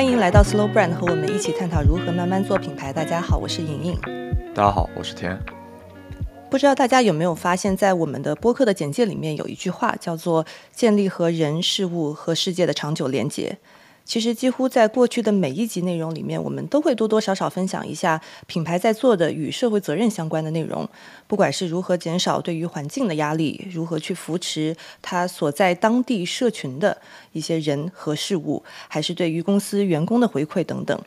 欢迎来到 Slow Brand，和我们一起探讨如何慢慢做品牌。大家好，我是莹莹。大家好，我是天。不知道大家有没有发现，在我们的播客的简介里面有一句话，叫做“建立和人、事物和世界的长久连接”。其实，几乎在过去的每一集内容里面，我们都会多多少少分享一下品牌在做的与社会责任相关的内容。不管是如何减少对于环境的压力，如何去扶持他所在当地社群的一些人和事物，还是对于公司员工的回馈等等。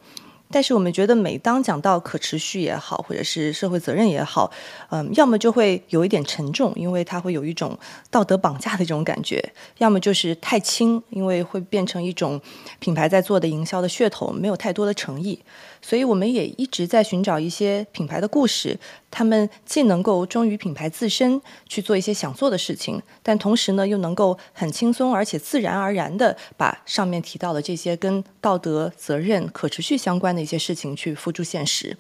但是我们觉得，每当讲到可持续也好，或者是社会责任也好，嗯，要么就会有一点沉重，因为它会有一种道德绑架的这种感觉；要么就是太轻，因为会变成一种品牌在做的营销的噱头，没有太多的诚意。所以我们也一直在寻找一些品牌的故事，他们既能够忠于品牌自身去做一些想做的事情，但同时呢，又能够很轻松而且自然而然的把上面提到的这些跟道德责任、可持续相关的一些事情去付诸现实。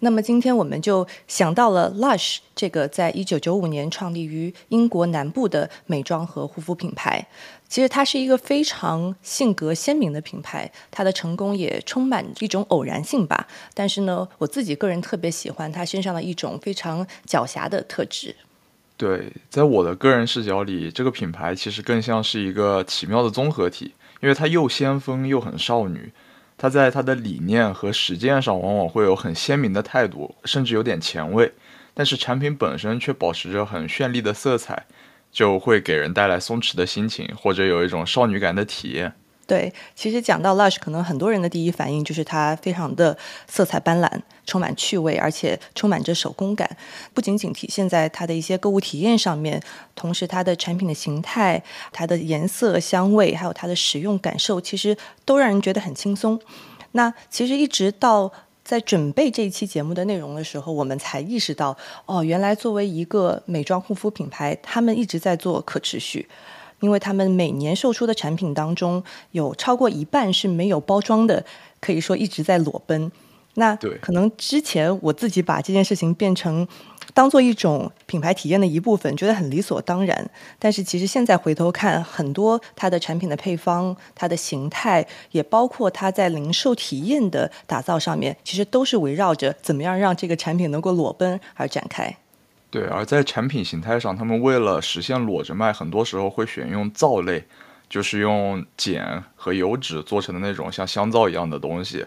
那么今天我们就想到了 Lush 这个在一九九五年创立于英国南部的美妆和护肤品牌。其实它是一个非常性格鲜明的品牌，它的成功也充满一种偶然性吧。但是呢，我自己个人特别喜欢它身上的一种非常狡黠的特质。对，在我的个人视角里，这个品牌其实更像是一个奇妙的综合体，因为它又先锋又很少女。它在它的理念和实践上往往会有很鲜明的态度，甚至有点前卫，但是产品本身却保持着很绚丽的色彩，就会给人带来松弛的心情，或者有一种少女感的体验。对，其实讲到 Lush，可能很多人的第一反应就是它非常的色彩斑斓，充满趣味，而且充满着手工感。不仅仅体现在它的一些购物体验上面，同时它的产品的形态、它的颜色、香味，还有它的使用感受，其实都让人觉得很轻松。那其实一直到在准备这一期节目的内容的时候，我们才意识到，哦，原来作为一个美妆护肤品牌，他们一直在做可持续。因为他们每年售出的产品当中，有超过一半是没有包装的，可以说一直在裸奔。那可能之前我自己把这件事情变成当做一种品牌体验的一部分，觉得很理所当然。但是其实现在回头看，很多它的产品的配方、它的形态，也包括它在零售体验的打造上面，其实都是围绕着怎么样让这个产品能够裸奔而展开。对，而在产品形态上，他们为了实现裸着卖，很多时候会选用皂类，就是用碱和油脂做成的那种像香皂一样的东西。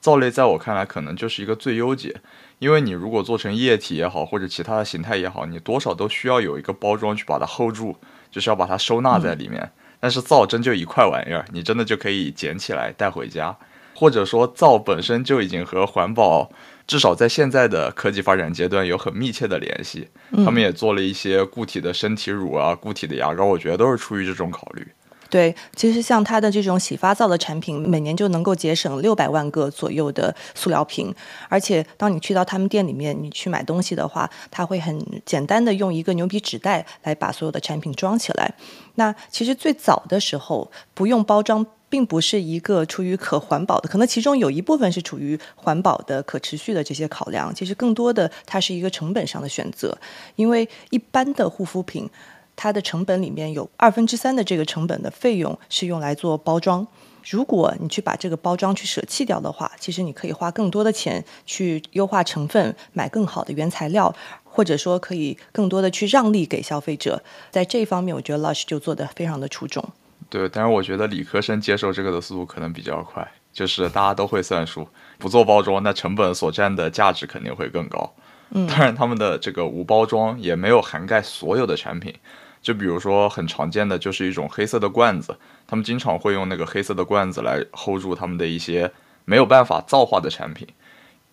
皂类在我看来，可能就是一个最优解，因为你如果做成液体也好，或者其他的形态也好，你多少都需要有一个包装去把它 hold 住，就是要把它收纳在里面。但是皂真就一块玩意儿，你真的就可以捡起来带回家，或者说皂本身就已经和环保。至少在现在的科技发展阶段有很密切的联系，他们也做了一些固体的身体乳啊、固体的牙膏，我觉得都是出于这种考虑。对，其实像它的这种洗发皂的产品，每年就能够节省六百万个左右的塑料瓶，而且当你去到他们店里面，你去买东西的话，他会很简单的用一个牛皮纸袋来把所有的产品装起来。那其实最早的时候不用包装。并不是一个出于可环保的，可能其中有一部分是处于环保的、可持续的这些考量。其实更多的，它是一个成本上的选择，因为一般的护肤品，它的成本里面有二分之三的这个成本的费用是用来做包装。如果你去把这个包装去舍弃掉的话，其实你可以花更多的钱去优化成分，买更好的原材料，或者说可以更多的去让利给消费者。在这一方面，我觉得 Lush 就做得非常的出众。对，但是我觉得理科生接受这个的速度可能比较快，就是大家都会算数，不做包装，那成本所占的价值肯定会更高。嗯，当然他们的这个无包装也没有涵盖所有的产品，就比如说很常见的就是一种黑色的罐子，他们经常会用那个黑色的罐子来 hold 住他们的一些没有办法造化的产品，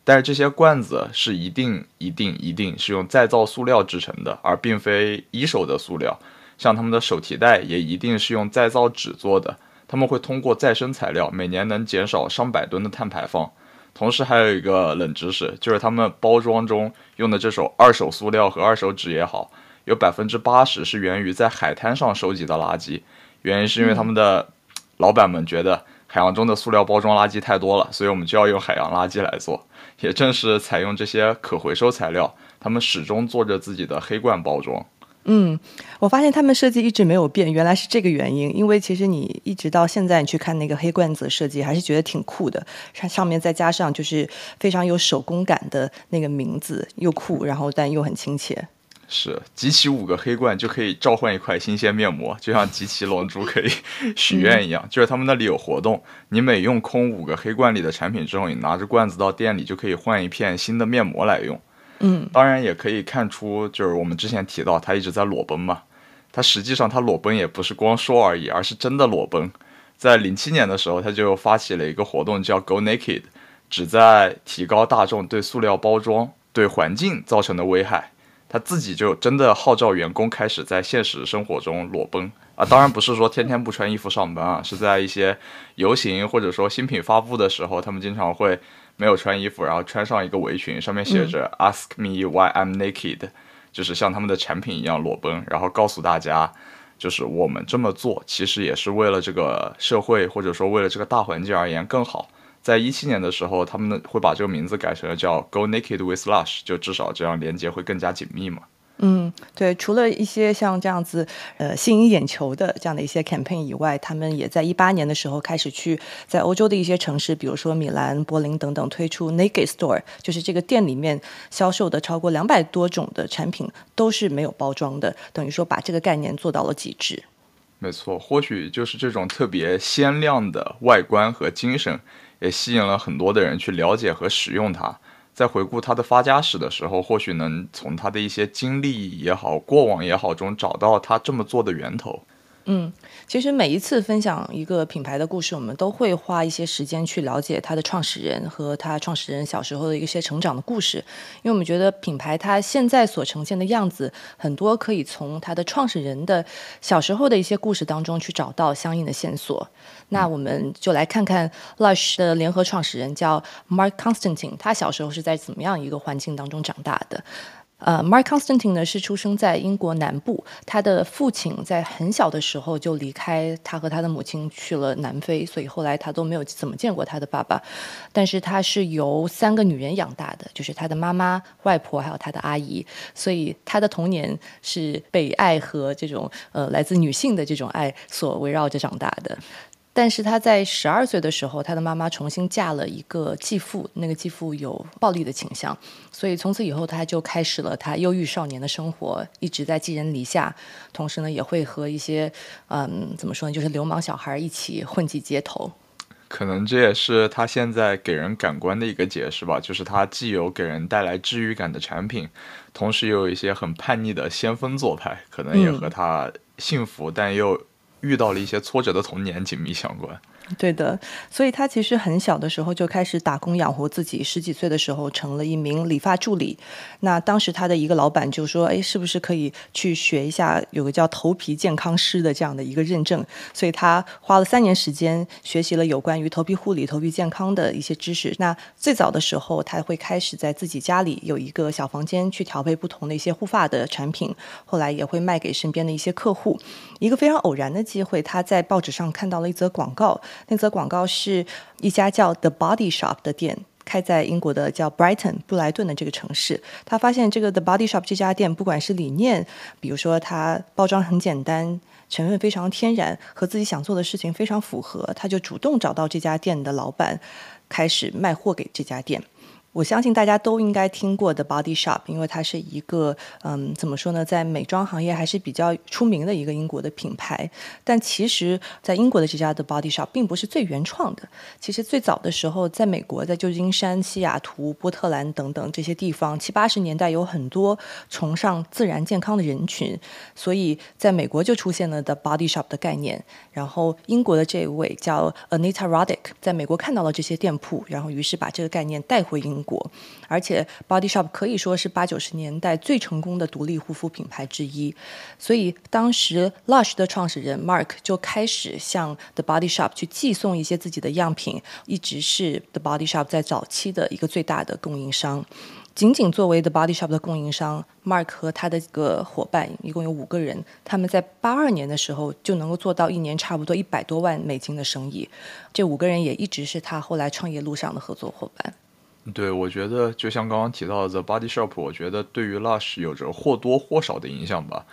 但是这些罐子是一定一定一定是用再造塑料制成的，而并非一手的塑料。像他们的手提袋也一定是用再造纸做的，他们会通过再生材料，每年能减少上百吨的碳排放。同时还有一个冷知识，就是他们包装中用的这种二手塑料和二手纸也好，有百分之八十是源于在海滩上收集的垃圾。原因是因为他们的老板们觉得海洋中的塑料包装垃圾太多了，所以我们就要用海洋垃圾来做。也正是采用这些可回收材料，他们始终做着自己的黑罐包装。嗯，我发现他们设计一直没有变，原来是这个原因。因为其实你一直到现在，你去看那个黑罐子设计，还是觉得挺酷的。上上面再加上就是非常有手工感的那个名字，又酷，然后但又很亲切。是集齐五个黑罐就可以召唤一块新鲜面膜，就像集齐龙珠可以许愿一样。就是他们那里有活动，你每用空五个黑罐里的产品之后，你拿着罐子到店里就可以换一片新的面膜来用。嗯，当然也可以看出，就是我们之前提到他一直在裸奔嘛。他实际上他裸奔也不是光说而已，而是真的裸奔。在零七年的时候，他就发起了一个活动叫 Go Naked，旨在提高大众对塑料包装对环境造成的危害。他自己就真的号召员工开始在现实生活中裸奔啊，当然不是说天天不穿衣服上班啊，是在一些游行或者说新品发布的时候，他们经常会没有穿衣服，然后穿上一个围裙，上面写着 “Ask me why I'm naked”，就是像他们的产品一样裸奔，然后告诉大家，就是我们这么做其实也是为了这个社会或者说为了这个大环境而言更好。在一七年的时候，他们会把这个名字改成了叫 “Go Naked with Lush”，就至少这样连接会更加紧密嘛。嗯，对，除了一些像这样子呃吸引眼球的这样的一些 campaign 以外，他们也在一八年的时候开始去在欧洲的一些城市，比如说米兰、柏林等等推出 Naked Store，就是这个店里面销售的超过两百多种的产品都是没有包装的，等于说把这个概念做到了极致。没错，或许就是这种特别鲜亮的外观和精神。也吸引了很多的人去了解和使用它。在回顾他的发家史的时候，或许能从他的一些经历也好、过往也好中找到他这么做的源头。嗯，其实每一次分享一个品牌的故事，我们都会花一些时间去了解它的创始人和他创始人小时候的一些成长的故事，因为我们觉得品牌它现在所呈现的样子，很多可以从它的创始人的小时候的一些故事当中去找到相应的线索。那我们就来看看 Lush 的联合创始人叫 Mark Constantine，他小时候是在怎么样一个环境当中长大的？呃，Mark Constantine 呢是出生在英国南部，他的父亲在很小的时候就离开他和他的母亲去了南非，所以后来他都没有怎么见过他的爸爸。但是他是由三个女人养大的，就是他的妈妈、外婆还有他的阿姨，所以他的童年是被爱和这种呃来自女性的这种爱所围绕着长大的。但是他在十二岁的时候，他的妈妈重新嫁了一个继父，那个继父有暴力的倾向，所以从此以后他就开始了他忧郁少年的生活，一直在寄人篱下，同时呢也会和一些嗯怎么说呢，就是流氓小孩一起混迹街头。可能这也是他现在给人感官的一个解释吧，就是他既有给人带来治愈感的产品，同时又有一些很叛逆的先锋做派，可能也和他幸福但又。遇到了一些挫折的童年紧密相关。对的，所以他其实很小的时候就开始打工养活自己，十几岁的时候成了一名理发助理。那当时他的一个老板就说：“哎，是不是可以去学一下有个叫头皮健康师的这样的一个认证？” 所以他花了三年时间学习了有关于头皮护理、头皮健康的一些知识。那最早的时候，他会开始在自己家里有一个小房间去调配不同的一些护发的产品，后来也会卖给身边的一些客户。一个非常偶然的机会，他在报纸上看到了一则广告。那则广告是一家叫 The Body Shop 的店，开在英国的叫 Brighton 布莱顿的这个城市。他发现这个 The Body Shop 这家店，不管是理念，比如说它包装很简单，成分非常天然，和自己想做的事情非常符合，他就主动找到这家店的老板，开始卖货给这家店。我相信大家都应该听过的 Body Shop，因为它是一个嗯，怎么说呢，在美妆行业还是比较出名的一个英国的品牌。但其实，在英国的这家的 Body Shop 并不是最原创的。其实最早的时候，在美国，在旧金山、西雅图、波特兰等等这些地方，七八十年代有很多崇尚自然健康的人群，所以在美国就出现了 The Body Shop 的概念。然后英国的这位叫 Anita Roddick，在美国看到了这些店铺，然后于是把这个概念带回英。果。而且 Body Shop 可以说是八九十年代最成功的独立护肤品牌之一。所以当时 Lush 的创始人 Mark 就开始向 The Body Shop 去寄送一些自己的样品，一直是 The Body Shop 在早期的一个最大的供应商。仅仅作为 The Body Shop 的供应商，Mark 和他的一个伙伴一共有五个人，他们在八二年的时候就能够做到一年差不多一百多万美金的生意。这五个人也一直是他后来创业路上的合作伙伴。对，我觉得就像刚刚提到的 The Body Shop，我觉得对于 Lush 有着或多或少的影响吧，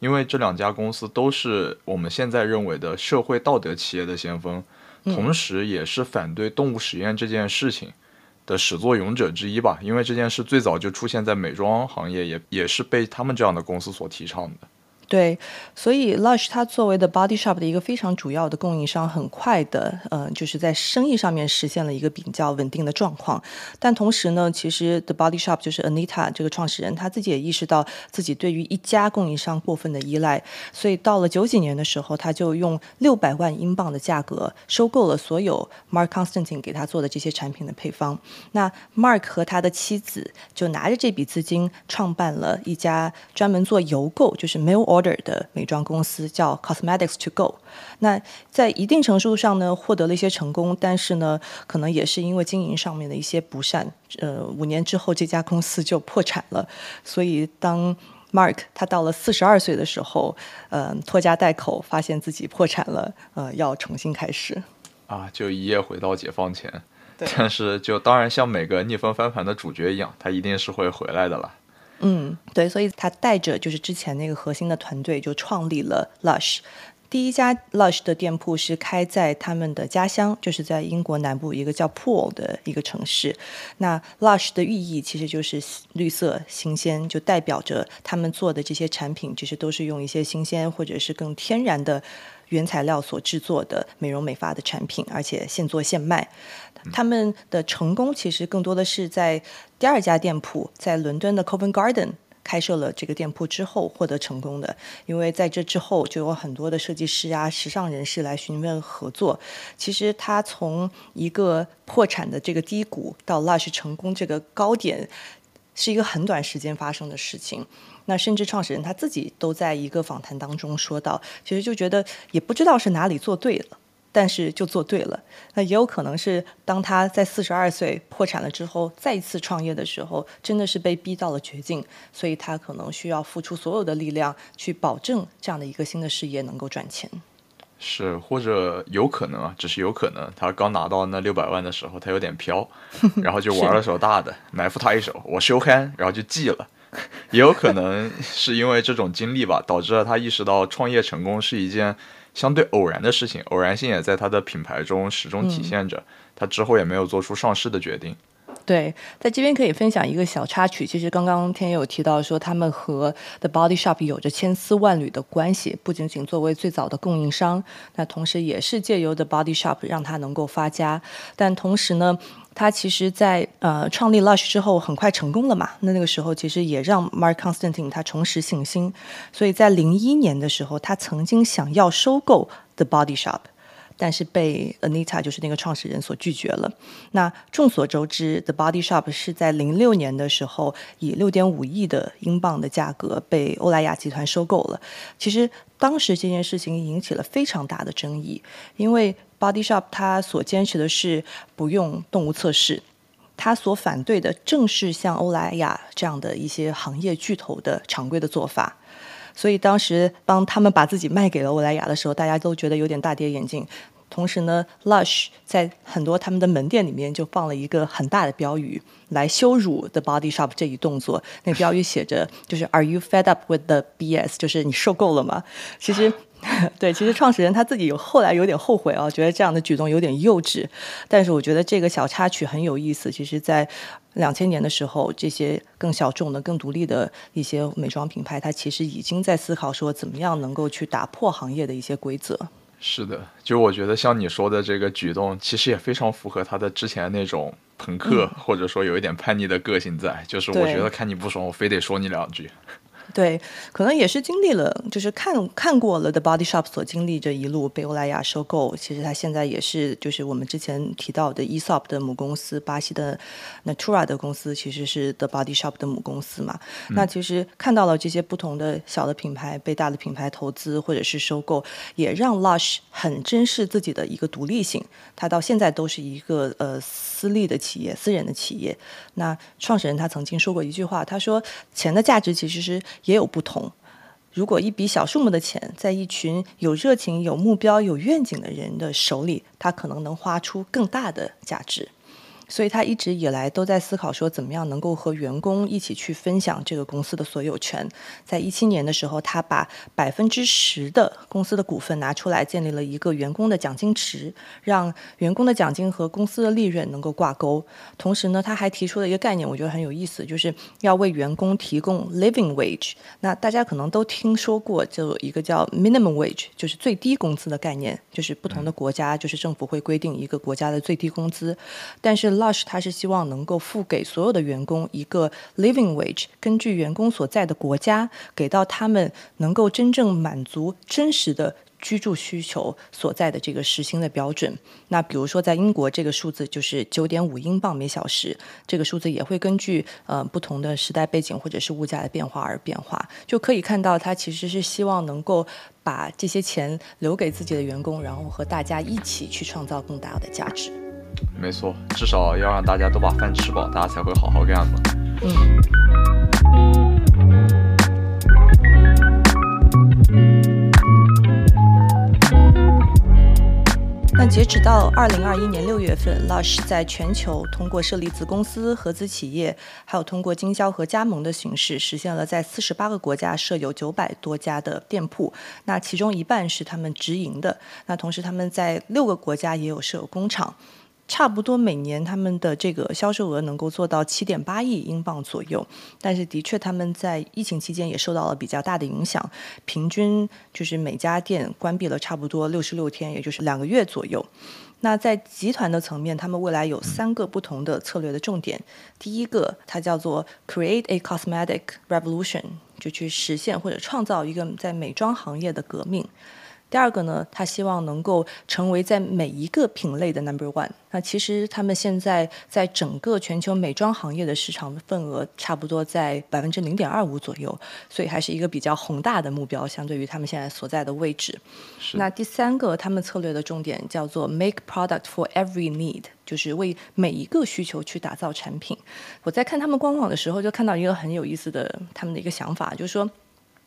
因为这两家公司都是我们现在认为的社会道德企业的先锋，同时也是反对动物实验这件事情。的始作俑者之一吧，因为这件事最早就出现在美妆行业，也也是被他们这样的公司所提倡的。对，所以 Lush 它作为的 Body Shop 的一个非常主要的供应商，很快的，呃，就是在生意上面实现了一个比较稳定的状况。但同时呢，其实 The Body Shop 就是 Anita 这个创始人，他自己也意识到自己对于一家供应商过分的依赖，所以到了九几年的时候，他就用六百万英镑的价格收购了所有 Mark Constantine 给他做的这些产品的配方。那 Mark 和他的妻子就拿着这笔资金，创办了一家专门做邮购，就是 mail order 的美妆公司叫 Cosmetics to Go，那在一定程度上呢，获得了一些成功，但是呢，可能也是因为经营上面的一些不善，呃，五年之后这家公司就破产了。所以当 Mark 他到了四十二岁的时候，呃，拖家带口，发现自己破产了，呃，要重新开始。啊，就一夜回到解放前。但是就当然像每个逆风翻盘的主角一样，他一定是会回来的了。嗯，对，所以他带着就是之前那个核心的团队，就创立了 Lush。第一家 Lush 的店铺是开在他们的家乡，就是在英国南部一个叫 Pool 的一个城市。那 Lush 的寓意其实就是绿色、新鲜，就代表着他们做的这些产品，其实都是用一些新鲜或者是更天然的原材料所制作的美容美发的产品，而且现做现卖。他们的成功其实更多的是在第二家店铺在伦敦的 Covent Garden 开设了这个店铺之后获得成功的，因为在这之后就有很多的设计师啊、时尚人士来询问合作。其实他从一个破产的这个低谷到 Lush 成功这个高点，是一个很短时间发生的事情。那甚至创始人他自己都在一个访谈当中说到，其实就觉得也不知道是哪里做对了。但是就做对了，那也有可能是当他在四十二岁破产了之后，再一次创业的时候，真的是被逼到了绝境，所以他可能需要付出所有的力量去保证这样的一个新的事业能够赚钱。是，或者有可能啊，只是有可能，他刚拿到那六百万的时候，他有点飘，然后就玩了手大的，埋伏他一手，我收 hand，然后就记了。也有可能是因为这种经历吧，导致了他意识到创业成功是一件。相对偶然的事情，偶然性也在他的品牌中始终体现着。他之后也没有做出上市的决定。对，在这边可以分享一个小插曲。其实刚刚天也有提到说，他们和 The Body Shop 有着千丝万缕的关系，不仅仅作为最早的供应商，那同时也是借由 The Body Shop 让他能够发家。但同时呢。他其实，在呃创立 Lush 之后，很快成功了嘛。那那个时候，其实也让 Mark Constantine 他重拾信心。所以在零一年的时候，他曾经想要收购 The Body Shop，但是被 Anita 就是那个创始人所拒绝了。那众所周知，The Body Shop 是在零六年的时候，以六点五亿的英镑的价格被欧莱雅集团收购了。其实当时这件事情引起了非常大的争议，因为。Body Shop 它所坚持的是不用动物测试，它所反对的正是像欧莱雅这样的一些行业巨头的常规的做法。所以当时帮他们把自己卖给了欧莱雅的时候，大家都觉得有点大跌眼镜。同时呢，Lush 在很多他们的门店里面就放了一个很大的标语，来羞辱 The Body Shop 这一动作。那标语写着 就是 “Are you fed up with the BS？” 就是你受够了吗？其实。对，其实创始人他自己有后来有点后悔啊，觉得这样的举动有点幼稚。但是我觉得这个小插曲很有意思。其实，在两千年的时候，这些更小众的、更独立的一些美妆品牌，它其实已经在思考说，怎么样能够去打破行业的一些规则。是的，就我觉得像你说的这个举动，其实也非常符合他的之前那种朋克，或者说有一点叛逆的个性在。就是我觉得看你不爽，我非得说你两句。对，可能也是经历了，就是看看过了 The Body Shop 所经历这一路被欧莱雅收购，其实它现在也是就是我们之前提到的 Esop 的母公司，巴西的 Natura 的公司其实是 The Body Shop 的母公司嘛。那其实看到了这些不同的小的品牌被大的品牌投资或者是收购，也让 Lush 很珍视自己的一个独立性。它到现在都是一个呃私立的企业，私人的企业。那创始人他曾经说过一句话，他说钱的价值其实是。也有不同。如果一笔小数目的钱在一群有热情、有目标、有愿景的人的手里，他可能能花出更大的价值。所以他一直以来都在思考说，怎么样能够和员工一起去分享这个公司的所有权。在一七年的时候，他把百分之十的公司的股份拿出来，建立了一个员工的奖金池，让员工的奖金和公司的利润能够挂钩。同时呢，他还提出了一个概念，我觉得很有意思，就是要为员工提供 living wage。那大家可能都听说过，就一个叫 minimum wage，就是最低工资的概念，就是不同的国家就是政府会规定一个国家的最低工资，但是。Lush 他是希望能够付给所有的员工一个 living wage，根据员工所在的国家给到他们能够真正满足真实的居住需求所在的这个时薪的标准。那比如说在英国，这个数字就是九点五英镑每小时。这个数字也会根据呃不同的时代背景或者是物价的变化而变化。就可以看到，他其实是希望能够把这些钱留给自己的员工，然后和大家一起去创造更大的价值。没错，至少要让大家都把饭吃饱，大家才会好好干嘛。嗯。那截止到二零二一年六月份，Lush 在全球通过设立子公司、合资企业，还有通过经销和加盟的形式，实现了在四十八个国家设有九百多家的店铺。那其中一半是他们直营的，那同时他们在六个国家也有设有工厂。差不多每年他们的这个销售额能够做到七点八亿英镑左右，但是的确他们在疫情期间也受到了比较大的影响，平均就是每家店关闭了差不多六十六天，也就是两个月左右。那在集团的层面，他们未来有三个不同的策略的重点，第一个它叫做 Create a Cosmetic Revolution，就去实现或者创造一个在美妆行业的革命。第二个呢，他希望能够成为在每一个品类的 number one。那其实他们现在在整个全球美妆行业的市场份额差不多在百分之零点二五左右，所以还是一个比较宏大的目标，相对于他们现在所在的位置。那第三个，他们策略的重点叫做 make product for every need，就是为每一个需求去打造产品。我在看他们官网的时候，就看到一个很有意思的他们的一个想法，就是说。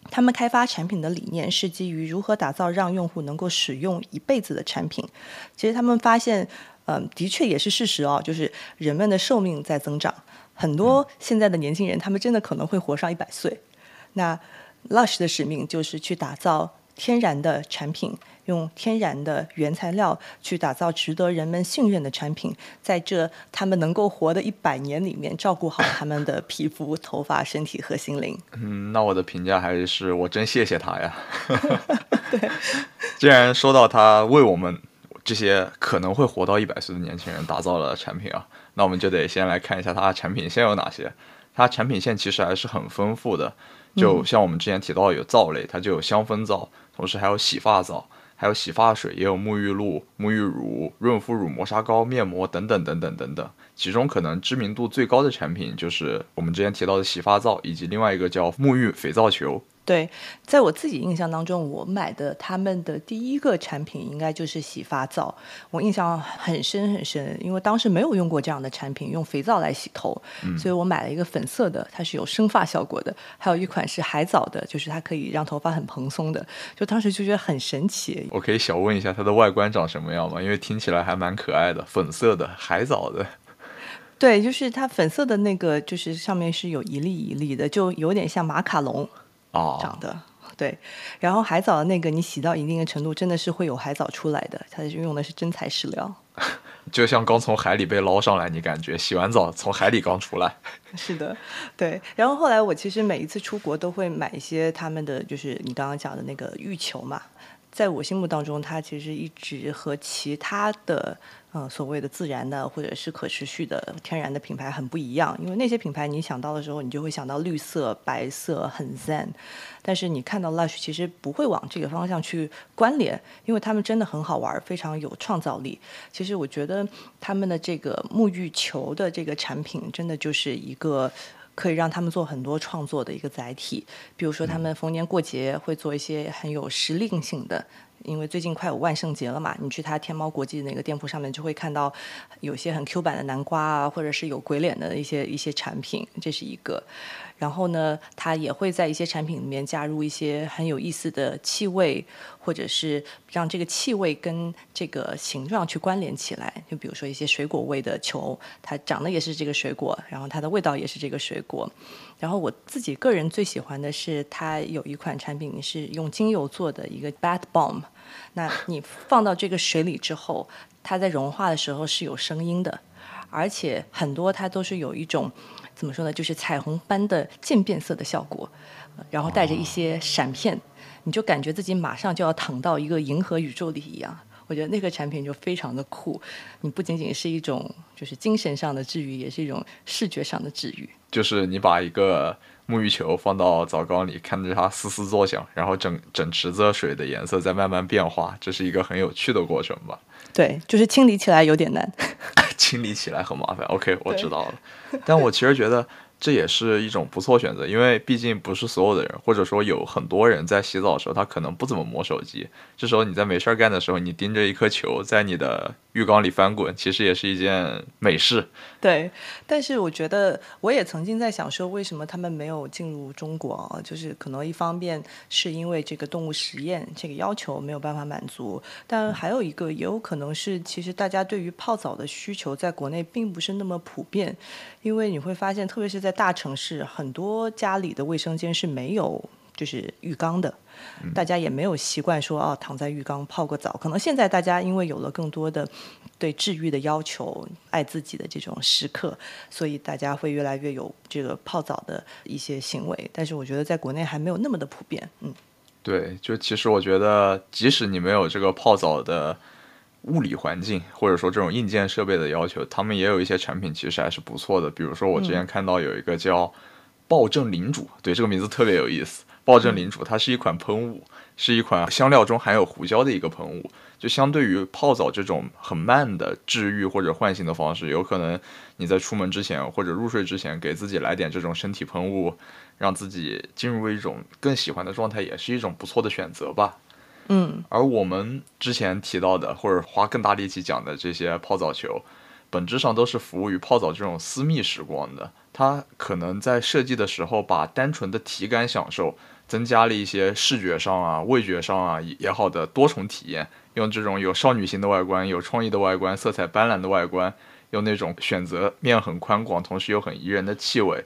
他们开发产品的理念是基于如何打造让用户能够使用一辈子的产品。其实他们发现，嗯，的确也是事实哦，就是人们的寿命在增长，很多现在的年轻人他们真的可能会活上一百岁。那 Lush 的使命就是去打造天然的产品。用天然的原材料去打造值得人们信任的产品，在这他们能够活的一百年里面，照顾好他们的皮肤、头发、身体和心灵。嗯，那我的评价还是我真谢谢他呀。对，既然说到他为我们这些可能会活到一百岁的年轻人打造了产品啊，那我们就得先来看一下他的产品线有哪些。它产品线其实还是很丰富的，就像我们之前提到有皂类，它就有香氛皂，同时还有洗发皂。还有洗发水，也有沐浴露、沐浴乳、润肤乳、磨砂膏、面膜等等等等等等。其中可能知名度最高的产品就是我们之前提到的洗发皂，以及另外一个叫沐浴肥皂球。对，在我自己印象当中，我买的他们的第一个产品应该就是洗发皂，我印象很深很深，因为当时没有用过这样的产品，用肥皂来洗头，所以我买了一个粉色的，它是有生发效果的，还有一款是海藻的，就是它可以让头发很蓬松的，就当时就觉得很神奇。我可以小问一下它的外观长什么样吗？因为听起来还蛮可爱的，粉色的海藻的。对，就是它粉色的那个，就是上面是有一粒一粒的，就有点像马卡龙。长的对，然后海藻的那个，你洗到一定的程度，真的是会有海藻出来的。它用的是真材实料，就像刚从海里被捞上来，你感觉洗完澡从海里刚出来。是的，对。然后后来我其实每一次出国都会买一些他们的，就是你刚刚讲的那个浴球嘛。在我心目当中，它其实一直和其他的呃所谓的自然的或者是可持续的天然的品牌很不一样。因为那些品牌你想到的时候，你就会想到绿色、白色，很 zen。但是你看到 Lush，其实不会往这个方向去关联，因为他们真的很好玩，非常有创造力。其实我觉得他们的这个沐浴球的这个产品，真的就是一个。可以让他们做很多创作的一个载体，比如说他们逢年过节会做一些很有时令性的，因为最近快有万圣节了嘛，你去他天猫国际那个店铺上面就会看到有些很 Q 版的南瓜啊，或者是有鬼脸的一些一些产品，这是一个。然后呢，它也会在一些产品里面加入一些很有意思的气味，或者是让这个气味跟这个形状去关联起来。就比如说一些水果味的球，它长得也是这个水果，然后它的味道也是这个水果。然后我自己个人最喜欢的是，它有一款产品是用精油做的一个 Bat Bomb。那你放到这个水里之后，它在融化的时候是有声音的，而且很多它都是有一种。怎么说呢？就是彩虹般的渐变色的效果，然后带着一些闪片，你就感觉自己马上就要躺到一个银河宇宙里一样。我觉得那个产品就非常的酷，你不仅仅是一种就是精神上的治愈，也是一种视觉上的治愈。就是你把一个沐浴球放到澡缸里，看着它嘶嘶作响，然后整整池子水的颜色在慢慢变化，这是一个很有趣的过程吧？对，就是清理起来有点难。清理起来很麻烦。OK，我知道了。但我其实觉得这也是一种不错选择，因为毕竟不是所有的人，或者说有很多人在洗澡的时候，他可能不怎么摸手机。这时候你在没事儿干的时候，你盯着一颗球在你的浴缸里翻滚，其实也是一件美事。对，但是我觉得我也曾经在想说，为什么他们没有进入中国？就是可能一方面是因为这个动物实验这个要求没有办法满足，但还有一个也有可能是，其实大家对于泡澡的需求在国内并不是那么普遍，因为你会发现，特别是在大城市，很多家里的卫生间是没有就是浴缸的。大家也没有习惯说哦，躺在浴缸泡个澡。可能现在大家因为有了更多的对治愈的要求、爱自己的这种时刻，所以大家会越来越有这个泡澡的一些行为。但是我觉得在国内还没有那么的普遍。嗯，对，就其实我觉得，即使你没有这个泡澡的物理环境，或者说这种硬件设备的要求，他们也有一些产品其实还是不错的。比如说我之前看到有一个叫暴政领主，对这个名字特别有意思。暴政领主，它是一款喷雾，是一款香料中含有胡椒的一个喷雾。就相对于泡澡这种很慢的治愈或者唤醒的方式，有可能你在出门之前或者入睡之前，给自己来点这种身体喷雾，让自己进入一种更喜欢的状态，也是一种不错的选择吧。嗯。而我们之前提到的，或者花更大力气讲的这些泡澡球，本质上都是服务于泡澡这种私密时光的。它可能在设计的时候，把单纯的体感享受。增加了一些视觉上啊、味觉上啊也好的多重体验，用这种有少女心的外观、有创意的外观、色彩斑斓的外观，用那种选择面很宽广，同时又很宜人的气味，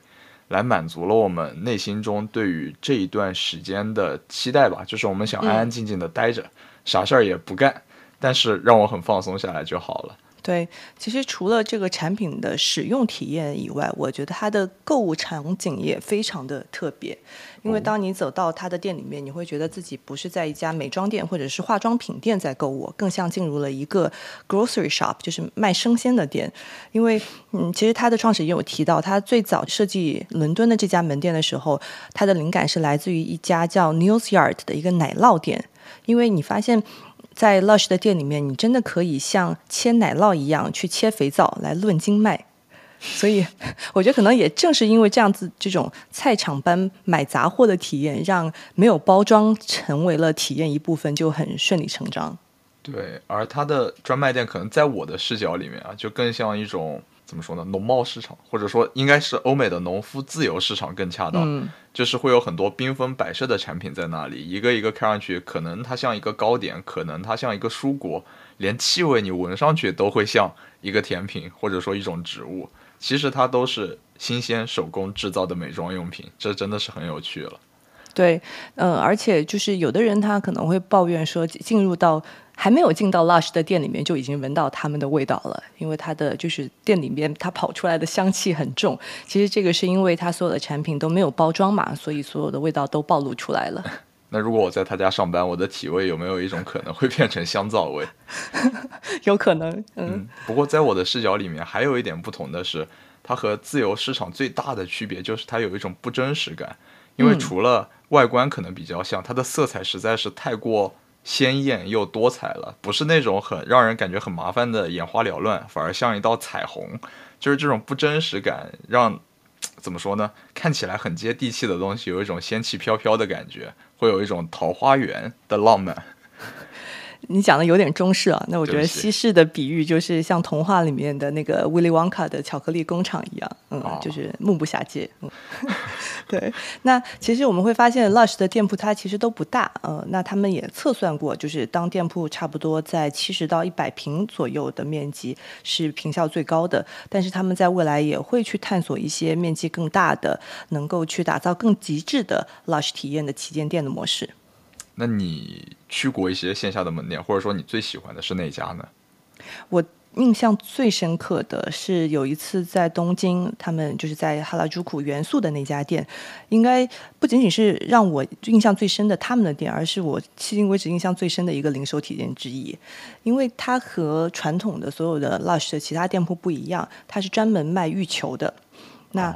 来满足了我们内心中对于这一段时间的期待吧。就是我们想安安静静的待着，啥事儿也不干，但是让我很放松下来就好了。对，其实除了这个产品的使用体验以外，我觉得它的购物场景也非常的特别。因为当你走到他的店里面，你会觉得自己不是在一家美妆店或者是化妆品店在购物，更像进入了一个 grocery shop，就是卖生鲜的店。因为，嗯，其实他的创始人有提到，他最早设计伦敦的这家门店的时候，他的灵感是来自于一家叫 News Yard 的一个奶酪店。因为你发现。在 Lush 的店里面，你真的可以像切奶酪一样去切肥皂来论斤卖，所以我觉得可能也正是因为这样子这种菜场般买杂货的体验，让没有包装成为了体验一部分，就很顺理成章。对，而它的专卖店可能在我的视角里面啊，就更像一种。怎么说呢？农贸市场，或者说应该是欧美的农夫自由市场更恰当。嗯就是会有很多缤纷摆设的产品在那里，一个一个看上去，可能它像一个糕点，可能它像一个蔬果，连气味你闻上去都会像一个甜品，或者说一种植物。其实它都是新鲜手工制造的美妆用品，这真的是很有趣了。对，嗯，而且就是有的人他可能会抱怨说，进入到。还没有进到 Lush 的店里面，就已经闻到他们的味道了。因为它的就是店里面它跑出来的香气很重。其实这个是因为它所有的产品都没有包装嘛，所以所有的味道都暴露出来了。那如果我在他家上班，我的体味有没有一种可能会变成香皂味？有可能，嗯。不过在我的视角里面，还有一点不同的是，它和自由市场最大的区别就是它有一种不真实感，因为除了外观可能比较像，它的色彩实在是太过鲜艳又多彩了，不是那种很让人感觉很麻烦的眼花缭乱，反而像一道彩虹。就是这种不真实感，让怎么说呢？看起来很接地气的东西，有一种仙气飘飘的感觉，会有一种桃花源的浪漫。你讲的有点中式啊，那我觉得西式的比喻就是像童话里面的那个威利旺卡的巧克力工厂一样，嗯，就是目不暇接。嗯，对。那其实我们会发现，Lush 的店铺它其实都不大，呃，那他们也测算过，就是当店铺差不多在七十到一百平左右的面积是平效最高的，但是他们在未来也会去探索一些面积更大的，能够去打造更极致的 Lush 体验的旗舰店的模式。那你去过一些线下的门店，或者说你最喜欢的是哪家呢？我印象最深刻的是有一次在东京，他们就是在哈拉朱库元素的那家店，应该不仅仅是让我印象最深的他们的店，而是我迄今为止印象最深的一个零售体验之一，因为它和传统的所有的 Lush 的其他店铺不一样，它是专门卖浴球的。那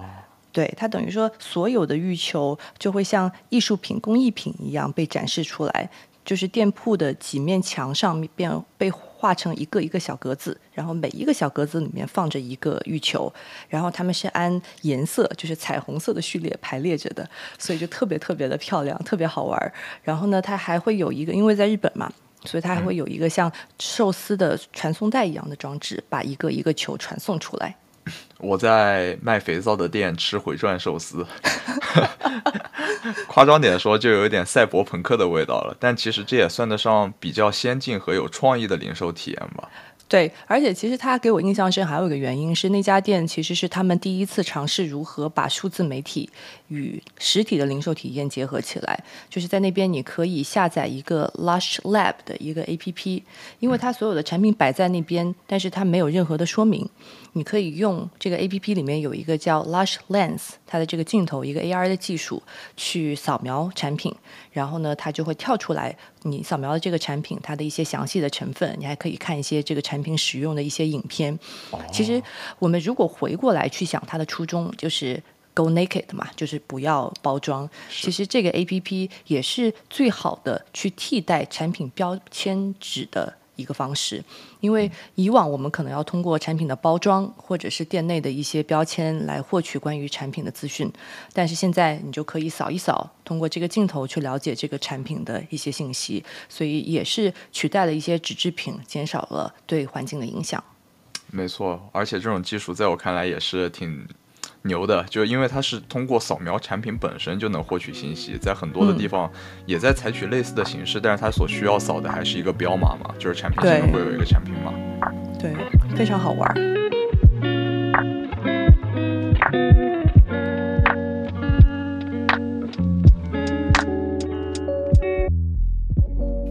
对它等于说，所有的浴球就会像艺术品、工艺品一样被展示出来，就是店铺的几面墙上面被画成一个一个小格子，然后每一个小格子里面放着一个浴球，然后他们是按颜色，就是彩虹色的序列排列着的，所以就特别特别的漂亮，特别好玩。然后呢，它还会有一个，因为在日本嘛，所以它还会有一个像寿司的传送带一样的装置，把一个一个球传送出来。我在卖肥皂的店吃回转寿司，夸张点说就有一点赛博朋克的味道了，但其实这也算得上比较先进和有创意的零售体验吧。对，而且其实他给我印象深，还有一个原因是那家店其实是他们第一次尝试如何把数字媒体与实体的零售体验结合起来。就是在那边你可以下载一个 Lush Lab 的一个 APP，因为它所有的产品摆在那边，但是它没有任何的说明。你可以用这个 A P P 里面有一个叫 Lush Lens，它的这个镜头一个 A R 的技术去扫描产品，然后呢，它就会跳出来你扫描的这个产品它的一些详细的成分，你还可以看一些这个产品使用的一些影片。其实我们如果回过来去想它的初衷，就是 Go Naked 嘛，就是不要包装。其实这个 A P P 也是最好的去替代产品标签纸的。一个方式，因为以往我们可能要通过产品的包装或者是店内的一些标签来获取关于产品的资讯，但是现在你就可以扫一扫，通过这个镜头去了解这个产品的一些信息，所以也是取代了一些纸制品，减少了对环境的影响。没错，而且这种技术在我看来也是挺。牛的，就因为它是通过扫描产品本身就能获取信息，在很多的地方也在采取类似的形式，但是它所需要扫的还是一个标码嘛，就是产品上面会有一个产品码。对，非常好玩。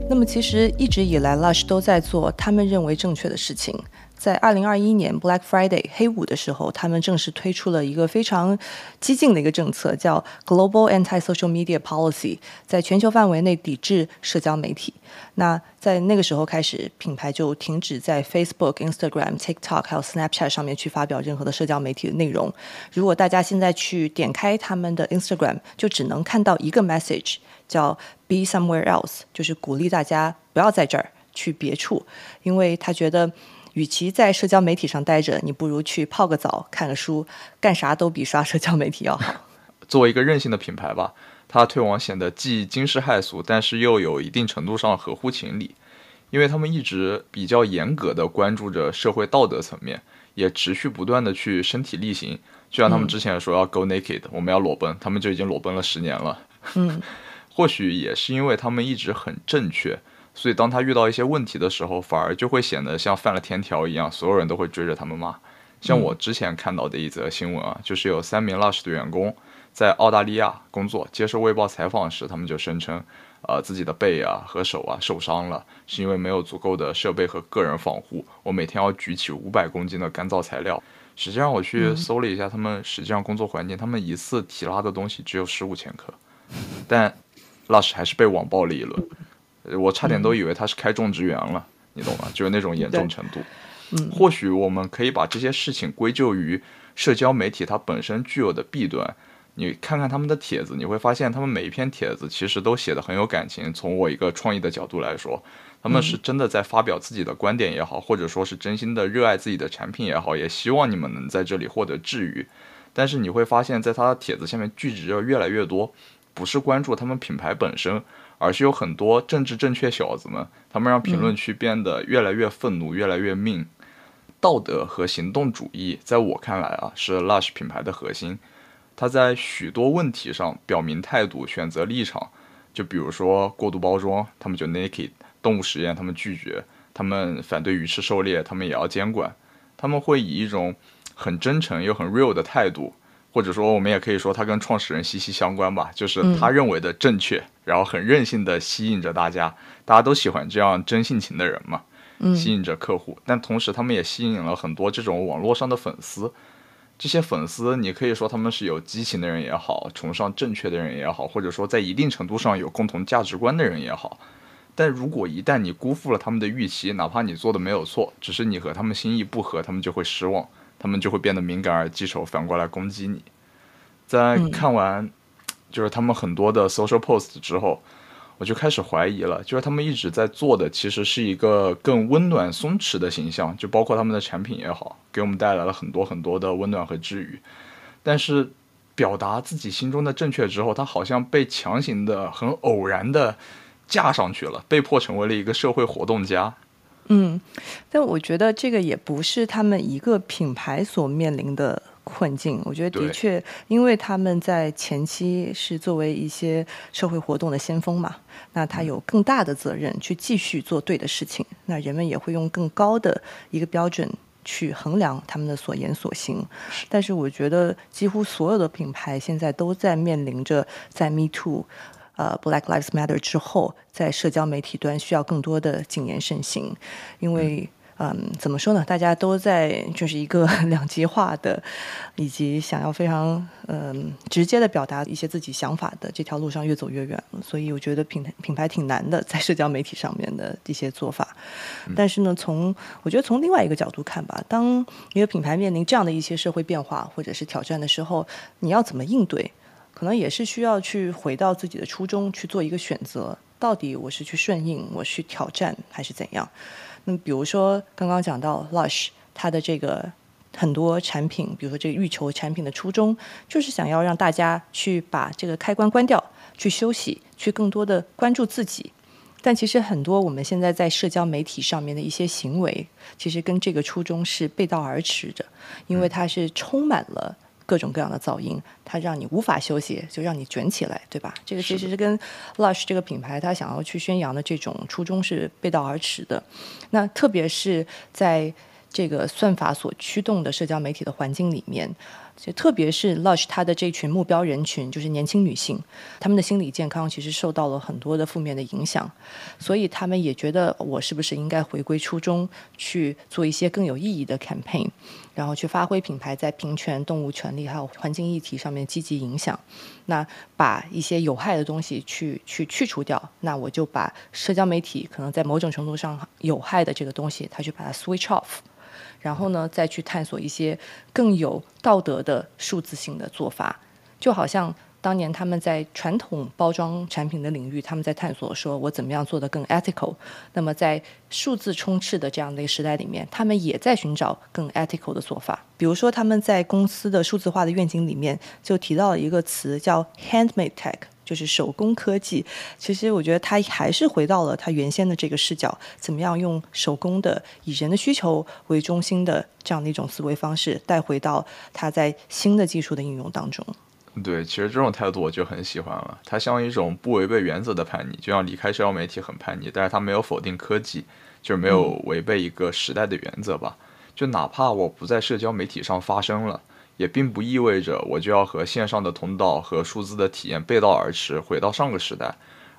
那么其实一直以来，Lush 都在做他们认为正确的事情。在二零二一年 Black Friday 黑五的时候，他们正式推出了一个非常激进的一个政策，叫 Global Anti-Social Media Policy，在全球范围内抵制社交媒体。那在那个时候开始，品牌就停止在 Facebook、Instagram、TikTok 还有 Snapchat 上面去发表任何的社交媒体的内容。如果大家现在去点开他们的 Instagram，就只能看到一个 message，叫 Be somewhere else，就是鼓励大家不要在这儿，去别处，因为他觉得。与其在社交媒体上待着，你不如去泡个澡、看个书，干啥都比刷社交媒体要好。作为一个任性的品牌吧，它推广显得既惊世骇俗，但是又有一定程度上合乎情理，因为他们一直比较严格的关注着社会道德层面，也持续不断的去身体力行。就像他们之前说要 go naked，我们要裸奔，他们就已经裸奔了十年了。嗯，或许也是因为他们一直很正确。所以，当他遇到一些问题的时候，反而就会显得像犯了天条一样，所有人都会追着他们骂。像我之前看到的一则新闻啊，就是有三名 Lush 的员工在澳大利亚工作，接受《卫报》采访时，他们就声称，呃，自己的背啊和手啊受伤了，是因为没有足够的设备和个人防护。我每天要举起五百公斤的干燥材料。实际上，我去搜了一下，他们实际上工作环境，他们一次提拉的东西只有十五千克，但。Lush 还是被网暴了一轮，我差点都以为他是开种植园了，你懂吗？就是那种严重程度。嗯，或许我们可以把这些事情归咎于社交媒体它本身具有的弊端。你看看他们的帖子，你会发现他们每一篇帖子其实都写的很有感情。从我一个创意的角度来说，他们是真的在发表自己的观点也好，或者说是真心的热爱自己的产品也好，也希望你们能在这里获得治愈。但是你会发现在他的帖子下面聚集着越来越多，不是关注他们品牌本身，而是有很多政治正确小子们，他们让评论区变得越来越愤怒，越来越命。道德和行动主义，在我看来啊，是 Lush 品牌的核心。他在许多问题上表明态度，选择立场。就比如说过度包装，他们就 naked；动物实验，他们拒绝；他们反对鱼翅狩猎，他们也要监管。他们会以一种很真诚又很 real 的态度，或者说我们也可以说他跟创始人息息相关吧，就是他认为的正确，然后很任性的吸引着大家。大家都喜欢这样真性情的人嘛，吸引着客户。但同时，他们也吸引了很多这种网络上的粉丝。这些粉丝，你可以说他们是有激情的人也好，崇尚正确的人也好，或者说在一定程度上有共同价值观的人也好。但如果一旦你辜负了他们的预期，哪怕你做的没有错，只是你和他们心意不合，他们就会失望，他们就会变得敏感而记仇，反过来攻击你。在看完 就是他们很多的 social post 之后。我就开始怀疑了，就是他们一直在做的其实是一个更温暖、松弛的形象，就包括他们的产品也好，给我们带来了很多很多的温暖和治愈。但是，表达自己心中的正确之后，他好像被强行的、很偶然的架上去了，被迫成为了一个社会活动家。嗯，但我觉得这个也不是他们一个品牌所面临的。困境，我觉得的确，因为他们在前期是作为一些社会活动的先锋嘛，那他有更大的责任去继续做对的事情，那人们也会用更高的一个标准去衡量他们的所言所行。但是，我觉得几乎所有的品牌现在都在面临着在 Me Too、呃 Black Lives Matter 之后，在社交媒体端需要更多的谨言慎行，因为。嗯，怎么说呢？大家都在就是一个 两极化的，以及想要非常嗯直接的表达一些自己想法的这条路上越走越远了。所以我觉得品品牌挺难的，在社交媒体上面的一些做法。但是呢，从我觉得从另外一个角度看吧，当一个品牌面临这样的一些社会变化或者是挑战的时候，你要怎么应对？可能也是需要去回到自己的初衷去做一个选择。到底我是去顺应，我去挑战，还是怎样？那比如说，刚刚讲到 Lush，它的这个很多产品，比如说这个欲求产品的初衷，就是想要让大家去把这个开关关掉，去休息，去更多的关注自己。但其实很多我们现在在社交媒体上面的一些行为，其实跟这个初衷是背道而驰的，因为它是充满了。各种各样的噪音，它让你无法休息，就让你卷起来，对吧？这个其实是跟 Lush 这个品牌它想要去宣扬的这种初衷是背道而驰的。那特别是在这个算法所驱动的社交媒体的环境里面。就特别是 Lush 它的这群目标人群就是年轻女性，她们的心理健康其实受到了很多的负面的影响，所以她们也觉得我是不是应该回归初衷，去做一些更有意义的 campaign，然后去发挥品牌在平权、动物权利还有环境议题上面积极影响。那把一些有害的东西去去去除掉，那我就把社交媒体可能在某种程度上有害的这个东西，它去把它 switch off。然后呢，再去探索一些更有道德的数字性的做法，就好像当年他们在传统包装产品的领域，他们在探索说我怎么样做得更 ethical。那么在数字充斥的这样的一个时代里面，他们也在寻找更 ethical 的做法。比如说，他们在公司的数字化的愿景里面就提到了一个词叫 handmade tech。就是手工科技，其实我觉得它还是回到了它原先的这个视角，怎么样用手工的、以人的需求为中心的这样的一种思维方式，带回到它在新的技术的应用当中。对，其实这种态度我就很喜欢了。它像一种不违背原则的叛逆，就像离开社交媒体很叛逆，但是它没有否定科技，就是没有违背一个时代的原则吧。就哪怕我不在社交媒体上发声了。也并不意味着我就要和线上的通道和数字的体验背道而驰，回到上个时代，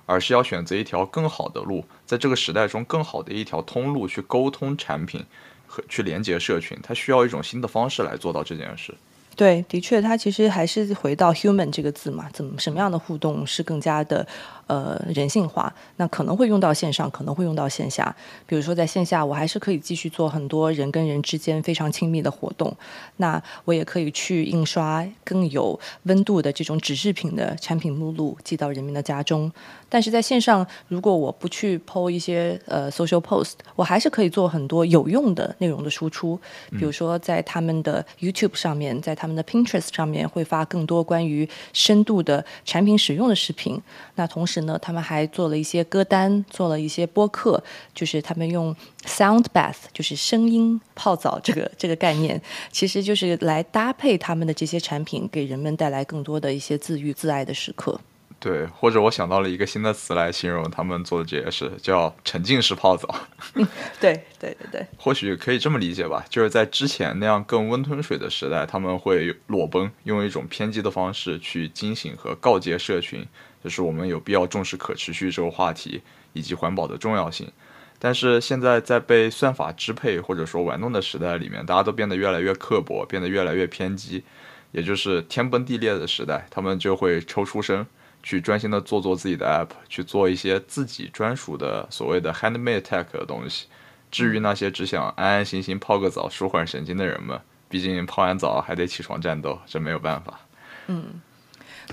而是要选择一条更好的路，在这个时代中更好的一条通路去沟通产品和去连接社群。它需要一种新的方式来做到这件事。对，的确，它其实还是回到 human 这个字嘛，怎么什么样的互动是更加的呃人性化？那可能会用到线上，可能会用到线下。比如说在线下，我还是可以继续做很多人跟人之间非常亲密的活动。那我也可以去印刷更有温度的这种纸质品的产品目录，寄到人民的家中。但是在线上，如果我不去 PO 一些呃 social post，我还是可以做很多有用的内容的输出。比如说在他们的 YouTube 上面，在他们的 Pinterest 上面会发更多关于深度的产品使用的视频。那同时呢，他们还做了一些歌单，做了一些播客，就是他们用 sound bath，就是声音泡澡这个这个概念，其实就是来搭配他们的这些产品，给人们带来更多的一些自愈自爱的时刻。对，或者我想到了一个新的词来形容他们做的这些事，叫沉浸式泡澡。对对对对，或许可以这么理解吧，就是在之前那样更温吞水的时代，他们会裸奔，用一种偏激的方式去惊醒和告诫社群，就是我们有必要重视可持续这个话题以及环保的重要性。但是现在在被算法支配或者说玩弄的时代里面，大家都变得越来越刻薄，变得越来越偏激，也就是天崩地裂的时代，他们就会抽出身。去专心的做做自己的 app，去做一些自己专属的所谓的 handmade tech 的东西。至于那些只想安安心心泡个澡舒缓神经的人们，毕竟泡完澡还得起床战斗，这没有办法。嗯，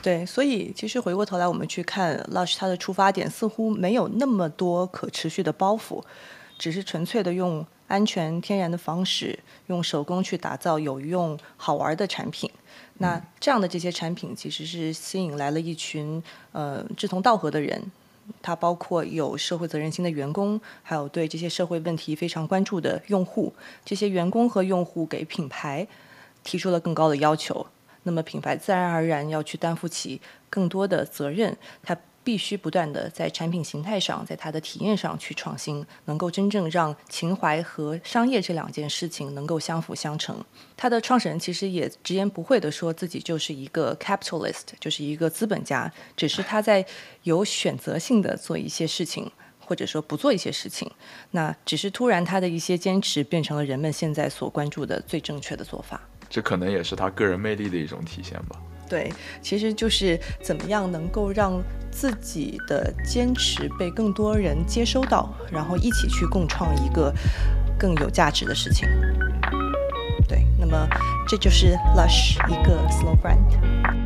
对，所以其实回过头来我们去看 Lush，它的出发点似乎没有那么多可持续的包袱，只是纯粹的用安全天然的方式，用手工去打造有用好玩的产品。那这样的这些产品其实是吸引来了一群呃志同道合的人，它包括有社会责任心的员工，还有对这些社会问题非常关注的用户。这些员工和用户给品牌提出了更高的要求，那么品牌自然而然要去担负起更多的责任。它必须不断的在产品形态上，在它的体验上去创新，能够真正让情怀和商业这两件事情能够相辅相成。它的创始人其实也直言不讳的说自己就是一个 capitalist，就是一个资本家，只是他在有选择性的做一些事情，或者说不做一些事情。那只是突然他的一些坚持变成了人们现在所关注的最正确的做法。这可能也是他个人魅力的一种体现吧。对，其实就是怎么样能够让自己的坚持被更多人接收到，然后一起去共创一个更有价值的事情。对，那么这就是 Lush 一个 slow brand。